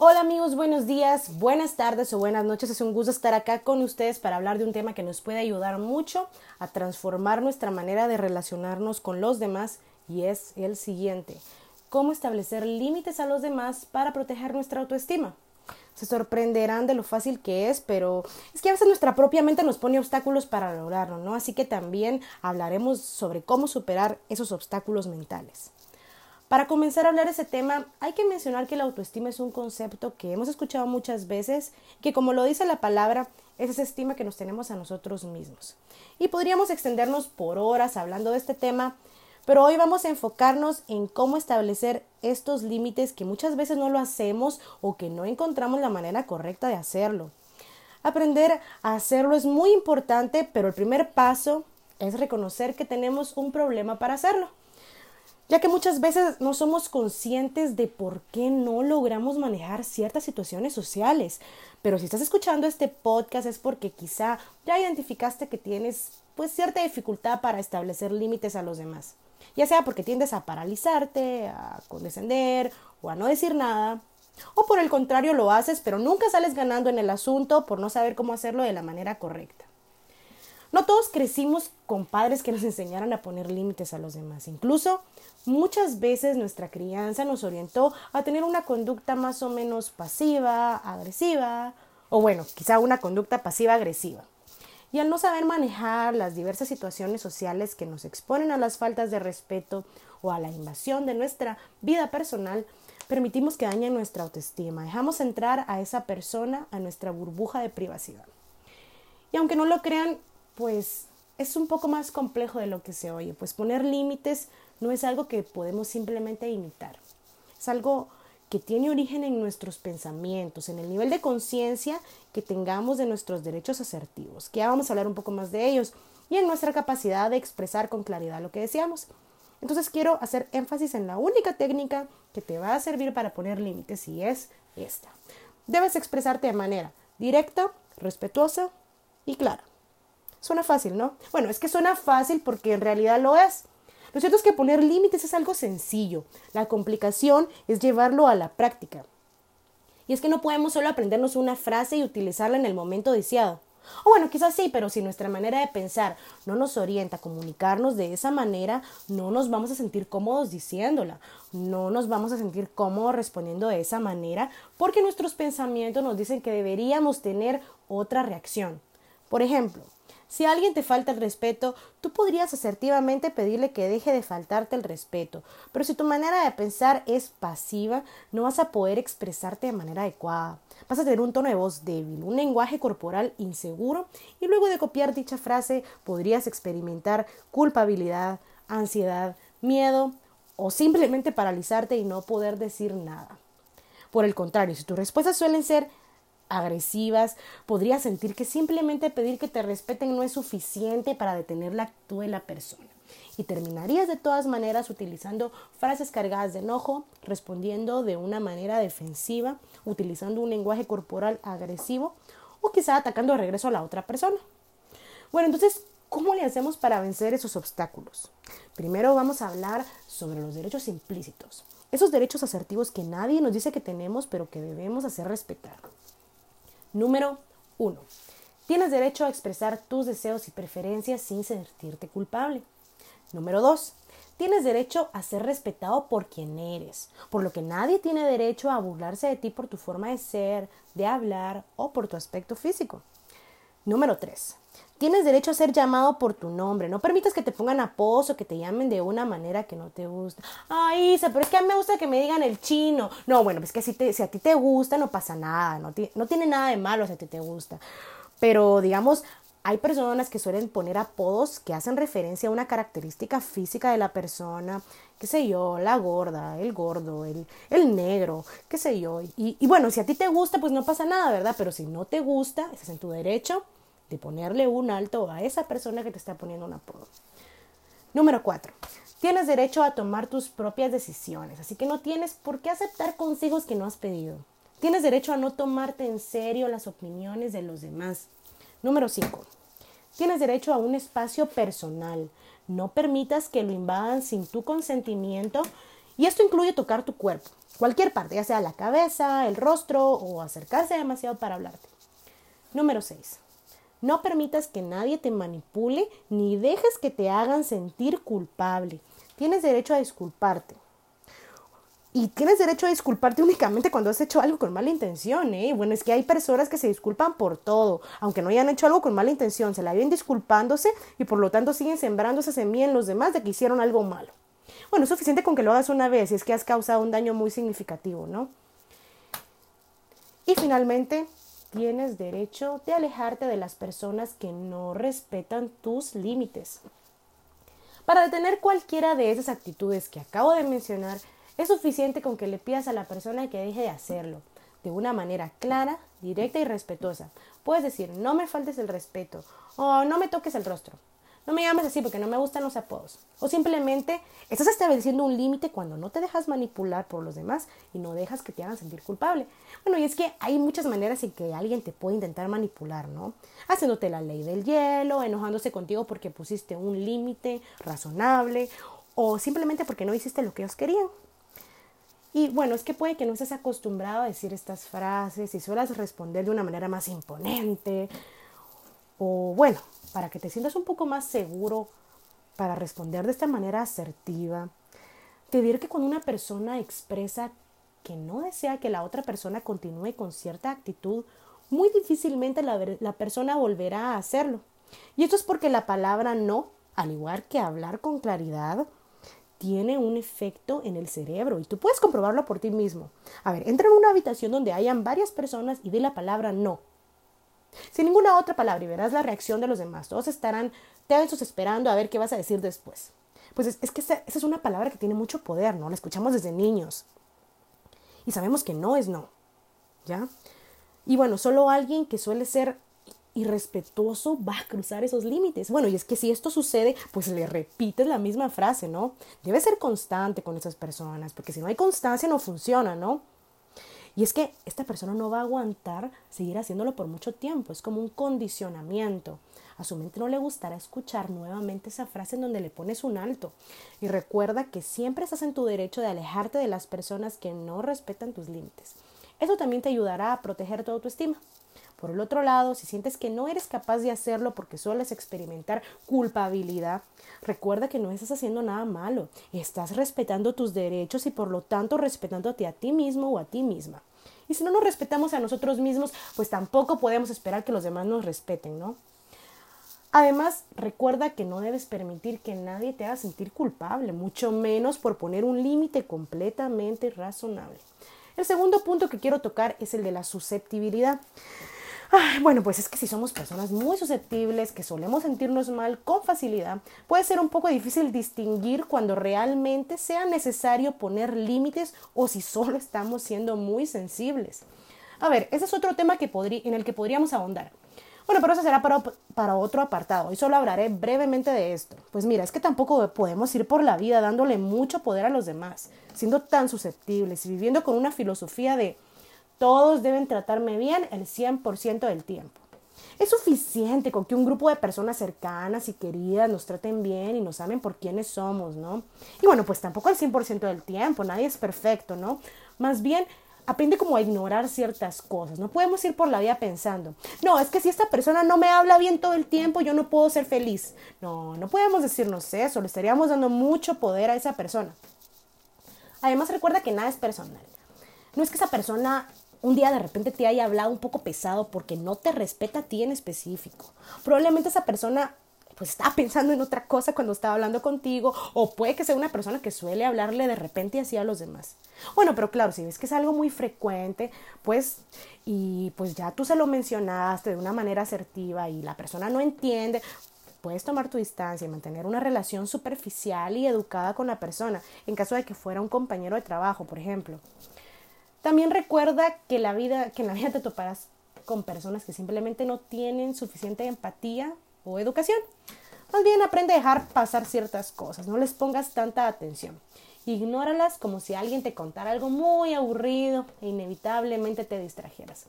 Hola amigos, buenos días, buenas tardes o buenas noches. Es un gusto estar acá con ustedes para hablar de un tema que nos puede ayudar mucho a transformar nuestra manera de relacionarnos con los demás y es el siguiente. ¿Cómo establecer límites a los demás para proteger nuestra autoestima? Se sorprenderán de lo fácil que es, pero es que a veces nuestra propia mente nos pone obstáculos para lograrlo, ¿no? Así que también hablaremos sobre cómo superar esos obstáculos mentales. Para comenzar a hablar ese tema, hay que mencionar que la autoestima es un concepto que hemos escuchado muchas veces, que como lo dice la palabra, es esa estima que nos tenemos a nosotros mismos. Y podríamos extendernos por horas hablando de este tema, pero hoy vamos a enfocarnos en cómo establecer estos límites que muchas veces no lo hacemos o que no encontramos la manera correcta de hacerlo. Aprender a hacerlo es muy importante, pero el primer paso es reconocer que tenemos un problema para hacerlo ya que muchas veces no somos conscientes de por qué no logramos manejar ciertas situaciones sociales. Pero si estás escuchando este podcast es porque quizá ya identificaste que tienes pues cierta dificultad para establecer límites a los demás. Ya sea porque tiendes a paralizarte, a condescender o a no decir nada, o por el contrario lo haces pero nunca sales ganando en el asunto por no saber cómo hacerlo de la manera correcta. No todos crecimos con padres que nos enseñaran a poner límites a los demás. Incluso muchas veces nuestra crianza nos orientó a tener una conducta más o menos pasiva, agresiva, o bueno, quizá una conducta pasiva-agresiva. Y al no saber manejar las diversas situaciones sociales que nos exponen a las faltas de respeto o a la invasión de nuestra vida personal, permitimos que dañen nuestra autoestima. Dejamos entrar a esa persona a nuestra burbuja de privacidad. Y aunque no lo crean, pues es un poco más complejo de lo que se oye, pues poner límites no es algo que podemos simplemente imitar, es algo que tiene origen en nuestros pensamientos, en el nivel de conciencia que tengamos de nuestros derechos asertivos, que ya vamos a hablar un poco más de ellos, y en nuestra capacidad de expresar con claridad lo que deseamos. Entonces quiero hacer énfasis en la única técnica que te va a servir para poner límites y es esta. Debes expresarte de manera directa, respetuosa y clara. Suena fácil, ¿no? Bueno, es que suena fácil porque en realidad lo es. Lo cierto es que poner límites es algo sencillo. La complicación es llevarlo a la práctica. Y es que no podemos solo aprendernos una frase y utilizarla en el momento deseado. O bueno, quizás sí, pero si nuestra manera de pensar no nos orienta a comunicarnos de esa manera, no nos vamos a sentir cómodos diciéndola, no nos vamos a sentir cómodos respondiendo de esa manera, porque nuestros pensamientos nos dicen que deberíamos tener otra reacción. Por ejemplo, si alguien te falta el respeto, tú podrías asertivamente pedirle que deje de faltarte el respeto, pero si tu manera de pensar es pasiva, no vas a poder expresarte de manera adecuada. Vas a tener un tono de voz débil, un lenguaje corporal inseguro y luego de copiar dicha frase podrías experimentar culpabilidad, ansiedad, miedo o simplemente paralizarte y no poder decir nada. Por el contrario, si tus respuestas suelen ser agresivas, podría sentir que simplemente pedir que te respeten no es suficiente para detener la actitud de la persona. Y terminarías de todas maneras utilizando frases cargadas de enojo, respondiendo de una manera defensiva, utilizando un lenguaje corporal agresivo o quizá atacando de regreso a la otra persona. Bueno, entonces, ¿cómo le hacemos para vencer esos obstáculos? Primero vamos a hablar sobre los derechos implícitos, esos derechos asertivos que nadie nos dice que tenemos pero que debemos hacer respetar. Número 1. Tienes derecho a expresar tus deseos y preferencias sin sentirte culpable. Número 2. Tienes derecho a ser respetado por quien eres, por lo que nadie tiene derecho a burlarse de ti por tu forma de ser, de hablar o por tu aspecto físico. Número 3. Tienes derecho a ser llamado por tu nombre. No permitas que te pongan apodos o que te llamen de una manera que no te gusta. Ay, Isa, pero es que a mí me gusta que me digan el chino. No, bueno, pues que si, te, a ti te gusta, no pasa nada. No, tiene nada de malo si a ti te gusta. Pero, digamos, hay personas que suelen poner apodos que hacen referencia a una característica física de la persona, qué sé yo, la gorda, el gordo, el, negro, qué sé yo. Y, y, bueno, si a ti te gusta, pues no pasa nada, ¿verdad? Pero si no te gusta, estás en tu derecho de ponerle un alto a esa persona que te está poniendo un apodo. Número 4. Tienes derecho a tomar tus propias decisiones, así que no tienes por qué aceptar consejos que no has pedido. Tienes derecho a no tomarte en serio las opiniones de los demás. Número 5. Tienes derecho a un espacio personal. No permitas que lo invadan sin tu consentimiento y esto incluye tocar tu cuerpo, Cualquier parte, ya sea la cabeza, el rostro o acercarse demasiado para hablarte. Número 6. No permitas que nadie te manipule ni dejes que te hagan sentir culpable. Tienes derecho a disculparte. Y tienes derecho a disculparte únicamente cuando has hecho algo con mala intención, ¿eh? Bueno, es que hay personas que se disculpan por todo, aunque no hayan hecho algo con mala intención, se la vienen disculpándose y por lo tanto siguen sembrando esa semilla en los demás de que hicieron algo malo. Bueno, es suficiente con que lo hagas una vez si es que has causado un daño muy significativo, ¿no? Y finalmente, tienes derecho de alejarte de las personas que no respetan tus límites. Para detener cualquiera de esas actitudes que acabo de mencionar, es suficiente con que le pidas a la persona que deje de hacerlo, de una manera clara, directa y respetuosa. Puedes decir, no me faltes el respeto o no me toques el rostro. No me llames así porque no me gustan los apodos. O simplemente estás estableciendo un límite cuando no te dejas manipular por los demás y no dejas que te hagan sentir culpable. Bueno, y es que hay muchas maneras en que alguien te puede intentar manipular, ¿no? Haciéndote la ley del hielo, enojándose contigo porque pusiste un límite razonable o simplemente porque no hiciste lo que ellos querían. Y bueno, es que puede que no estés acostumbrado a decir estas frases y suelas responder de una manera más imponente o bueno, para que te sientas un poco más seguro para responder de esta manera asertiva, te diré que cuando una persona expresa que no desea que la otra persona continúe con cierta actitud, muy difícilmente la, la, persona volverá a hacerlo. Y esto es porque la palabra no, al igual que hablar con claridad, tiene un efecto en el cerebro y tú puedes comprobarlo por ti mismo. A ver, entra en una habitación donde hayan varias personas y di la palabra no sin ninguna otra palabra y verás la reacción de los demás. Todos estarán tensos esperando a ver qué vas a decir después. Pues es, que esa, esa es una palabra que tiene mucho poder, ¿no? La escuchamos desde niños. Y sabemos que no es no. ¿Ya? Y bueno, solo alguien que suele ser irrespetuoso va a cruzar esos límites. Bueno, y es que si esto sucede, pues le repites la misma frase, ¿no? Debe ser constante con esas personas, porque si no hay constancia no funciona, ¿no? Y es que esta persona no va a aguantar seguir haciéndolo por mucho tiempo, es como un condicionamiento. A su mente no le gustará escuchar nuevamente esa frase en donde le pones un alto. Y recuerda que siempre estás en tu derecho de alejarte de las personas que no respetan tus límites. Eso también te ayudará a proteger tu autoestima. Por el otro lado, si sientes que no eres capaz de hacerlo porque sueles experimentar culpabilidad, recuerda que no estás haciendo nada malo. Estás respetando tus derechos y por lo tanto respetándote a ti mismo o a ti misma. Y si no nos respetamos a nosotros mismos, pues tampoco podemos esperar que los demás nos respeten, ¿no? Además, recuerda que no debes permitir que nadie te haga sentir culpable, mucho menos por poner un límite completamente razonable. El segundo punto que quiero tocar es el de la susceptibilidad bueno, pues es que si somos personas muy susceptibles, que solemos sentirnos mal con facilidad, puede ser un poco difícil distinguir cuando realmente sea necesario poner límites o si solo estamos siendo muy sensibles. A ver, ese es otro tema que en el que podríamos ahondar. Bueno, pero eso será para, para otro apartado. Hoy solo hablaré brevemente de esto. Pues mira, es que tampoco podemos ir por la vida dándole mucho poder a los demás, siendo tan susceptibles y viviendo con una filosofía de todos deben tratarme bien el 100% del tiempo. Es suficiente con que un grupo de personas cercanas y queridas nos traten bien y nos amen por quienes somos, ¿no? Y bueno, pues tampoco el 100% del tiempo, nadie es perfecto, ¿no? Más bien, aprende como a ignorar ciertas cosas. No podemos ir por la vida pensando, no, es que si esta persona no me habla bien todo el tiempo, yo no puedo ser feliz. No, no podemos decirnos eso, le estaríamos dando mucho poder a esa persona. Además, recuerda que nada es personal. No es que esa persona un día de repente te haya hablado un poco pesado porque no te respeta a ti en específico. Probablemente esa persona pues estaba pensando en otra cosa cuando estaba hablando contigo o puede que sea una persona que suele hablarle de repente así a los demás. Bueno, pero claro, si ves que es algo muy frecuente, pues y pues ya tú se lo mencionaste de una manera asertiva y la persona no entiende, puedes tomar tu distancia y mantener una relación superficial y educada con la persona en caso de que fuera un compañero de trabajo, por ejemplo. También recuerda que, la vida, que en la vida te toparás con personas que simplemente no tienen suficiente empatía o educación. Más bien aprende a dejar pasar ciertas cosas, no les pongas tanta atención. Ignóralas como si alguien te contara algo muy aburrido e inevitablemente te distrajeras.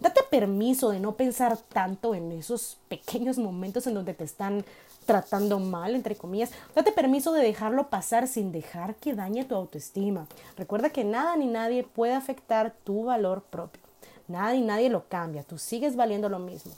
Date permiso de no pensar tanto en esos pequeños momentos en donde te están tratando mal, entre comillas, date permiso de dejarlo pasar sin dejar que dañe tu autoestima. Recuerda que nada ni nadie puede afectar tu valor propio. Nada y nadie lo cambia, tú sigues valiendo lo mismo.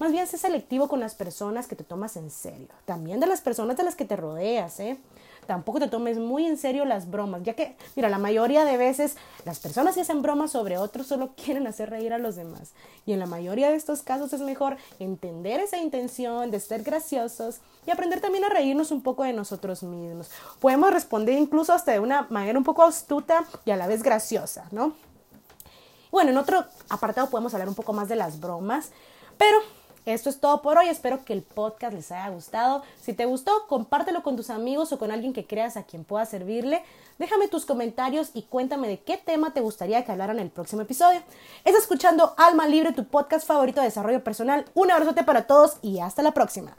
Más bien sé selectivo con las personas que te tomas en serio. También de las personas de las que te rodeas, ¿eh? Tampoco te tomes muy en serio las bromas, ya que, mira, la mayoría de veces las personas que hacen bromas sobre otros solo quieren hacer reír a los demás. Y en la mayoría de estos casos es mejor entender esa intención de ser graciosos y aprender también a reírnos un poco de nosotros mismos. Podemos responder incluso hasta de una manera un poco astuta y a la vez graciosa, ¿no? Bueno, en otro apartado podemos hablar un poco más de las bromas, pero esto es todo por hoy. Espero que el podcast les haya gustado. Si te gustó, compártelo con tus amigos o con alguien que creas a quien pueda servirle. Déjame tus comentarios y cuéntame de qué tema te gustaría que hablaran en el próximo episodio. Estás escuchando Alma Libre, tu podcast favorito de desarrollo personal. Un abrazote para todos y hasta la próxima.